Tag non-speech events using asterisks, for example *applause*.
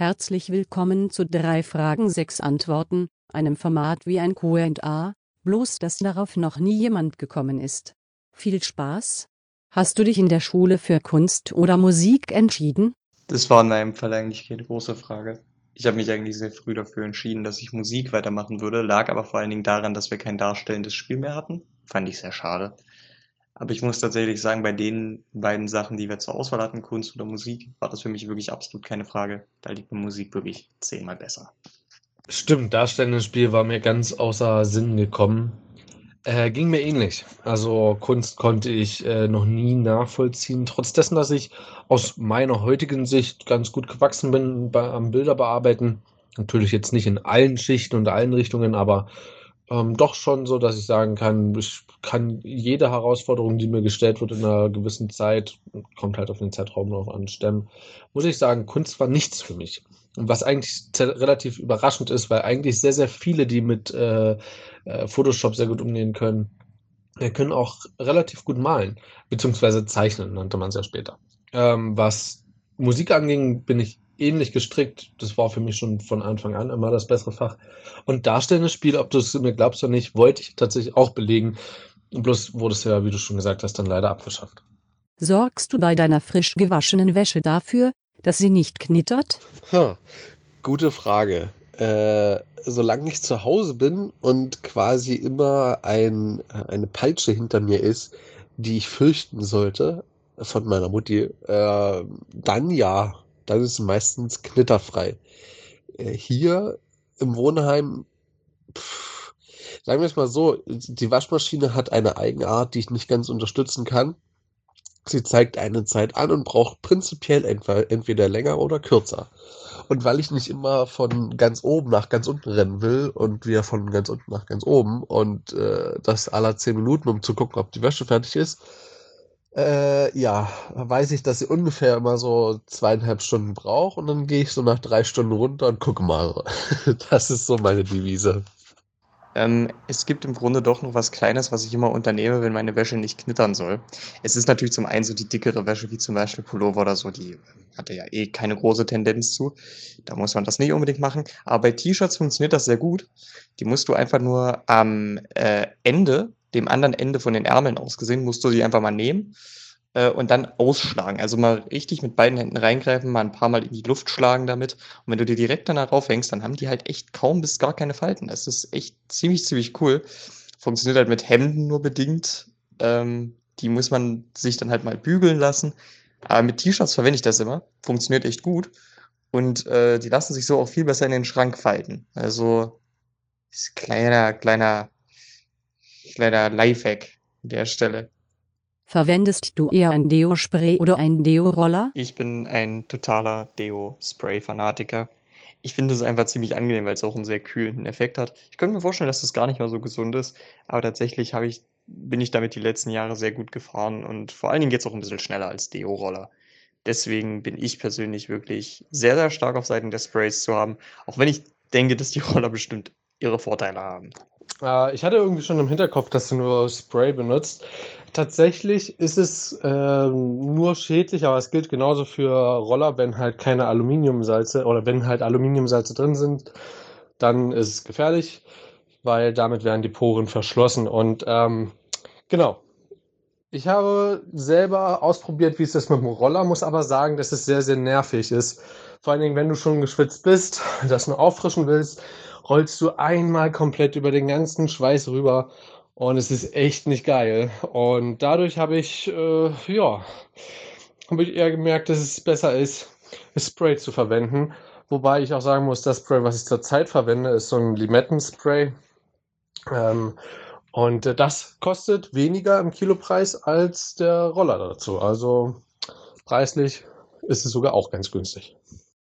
Herzlich willkommen zu drei Fragen, sechs Antworten, einem Format wie ein Q&A, bloß dass darauf noch nie jemand gekommen ist. Viel Spaß! Hast du dich in der Schule für Kunst oder Musik entschieden? Das war in meinem Fall eigentlich keine große Frage. Ich habe mich eigentlich sehr früh dafür entschieden, dass ich Musik weitermachen würde, lag aber vor allen Dingen daran, dass wir kein darstellendes Spiel mehr hatten. Fand ich sehr schade. Aber ich muss tatsächlich sagen, bei den beiden Sachen, die wir zur Auswahl hatten, Kunst oder Musik, war das für mich wirklich absolut keine Frage. Da liegt mir Musik wirklich zehnmal besser. Stimmt, darstellendes Spiel war mir ganz außer Sinn gekommen. Äh, ging mir ähnlich. Also Kunst konnte ich äh, noch nie nachvollziehen, trotz dessen, dass ich aus meiner heutigen Sicht ganz gut gewachsen bin bei, am Bilder bearbeiten. Natürlich jetzt nicht in allen Schichten und allen Richtungen, aber ähm, doch schon so, dass ich sagen kann, ich kann jede Herausforderung, die mir gestellt wird in einer gewissen Zeit, kommt halt auf den Zeitraum drauf an, stemmen. Muss ich sagen, Kunst war nichts für mich. Und was eigentlich relativ überraschend ist, weil eigentlich sehr, sehr viele, die mit äh, äh, Photoshop sehr gut umgehen können, äh, können auch relativ gut malen, beziehungsweise zeichnen, nannte man es ja später. Ähm, was Musik anging, bin ich ähnlich gestrickt. Das war für mich schon von Anfang an immer das bessere Fach. Und darstellendes Spiel, ob du es mir glaubst oder nicht, wollte ich tatsächlich auch belegen. Bloß wurde es ja, wie du schon gesagt hast, dann leider abgeschafft. Sorgst du bei deiner frisch gewaschenen Wäsche dafür, dass sie nicht knittert? Ha, gute Frage. Äh, solange ich zu Hause bin und quasi immer ein, eine Peitsche hinter mir ist, die ich fürchten sollte von meiner Mutti, äh, dann ja, dann ist es meistens knitterfrei. Äh, hier im Wohnheim, pff, sagen wir es mal so, die Waschmaschine hat eine Eigenart, die ich nicht ganz unterstützen kann. Sie zeigt eine Zeit an und braucht prinzipiell entweder länger oder kürzer. Und weil ich nicht immer von ganz oben nach ganz unten rennen will und wir von ganz unten nach ganz oben und äh, das aller zehn Minuten, um zu gucken, ob die Wäsche fertig ist, äh, ja, weiß ich, dass sie ungefähr immer so zweieinhalb Stunden braucht und dann gehe ich so nach drei Stunden runter und gucke mal. *laughs* Das ist so meine Devise. Ähm, es gibt im Grunde doch noch was Kleines, was ich immer unternehme, wenn meine Wäsche nicht knittern soll. Es ist natürlich zum einen so die dickere Wäsche, wie zum Beispiel Pullover oder so, die hatte ja eh keine große Tendenz zu. Da muss man das nicht unbedingt machen. Aber bei T-Shirts funktioniert das sehr gut. Die musst du einfach nur am äh, Ende dem anderen Ende von den Ärmeln aus gesehen, musst du sie einfach mal nehmen äh, und dann ausschlagen. Also mal richtig mit beiden Händen reingreifen, mal ein paar Mal in die Luft schlagen damit. Und wenn du die direkt danach raufhängst, dann haben die halt echt kaum bis gar keine Falten. Das ist echt ziemlich, ziemlich cool. Funktioniert halt mit Hemden nur bedingt. Ähm, die muss man sich dann halt mal bügeln lassen. Aber mit T-Shirts verwende ich das immer. Funktioniert echt gut. Und äh, die lassen sich so auch viel besser in den Schrank falten. Also ist kleiner, kleiner Kleiner Lifehack an der Stelle. Verwendest du eher ein Deo-Spray oder ein Deo-Roller? Ich bin ein totaler Deo-Spray-Fanatiker. Ich finde es einfach ziemlich angenehm, weil es auch einen sehr kühlenden Effekt hat. Ich könnte mir vorstellen, dass das gar nicht mal so gesund ist, aber tatsächlich habe ich, bin ich damit die letzten Jahre sehr gut gefahren und vor allen Dingen geht es auch ein bisschen schneller als Deo-Roller. Deswegen bin ich persönlich wirklich sehr, sehr stark auf Seiten der Sprays zu haben, auch wenn ich denke, dass die Roller bestimmt ihre Vorteile haben. Äh, ich hatte irgendwie schon im Hinterkopf, dass du nur Spray benutzt. Tatsächlich ist es äh, nur schädlich, aber es gilt genauso für Roller, wenn halt keine Aluminiumsalze oder wenn halt Aluminiumsalze drin sind, dann ist es gefährlich, weil damit werden die Poren verschlossen. Und ähm, genau. Ich habe selber ausprobiert, wie es ist mit dem Roller, muss aber sagen, dass es sehr, sehr nervig ist. Vor allen Dingen, wenn du schon geschwitzt bist, *laughs* das nur auffrischen willst rollst du einmal komplett über den ganzen Schweiß rüber und es ist echt nicht geil. Und dadurch habe ich, äh, ja, habe ich eher gemerkt, dass es besser ist, Spray zu verwenden. Wobei ich auch sagen muss, das Spray, was ich zurzeit verwende, ist so ein Limettenspray. Ähm, und äh, das kostet weniger im Kilopreis als der Roller dazu. Also preislich ist es sogar auch ganz günstig.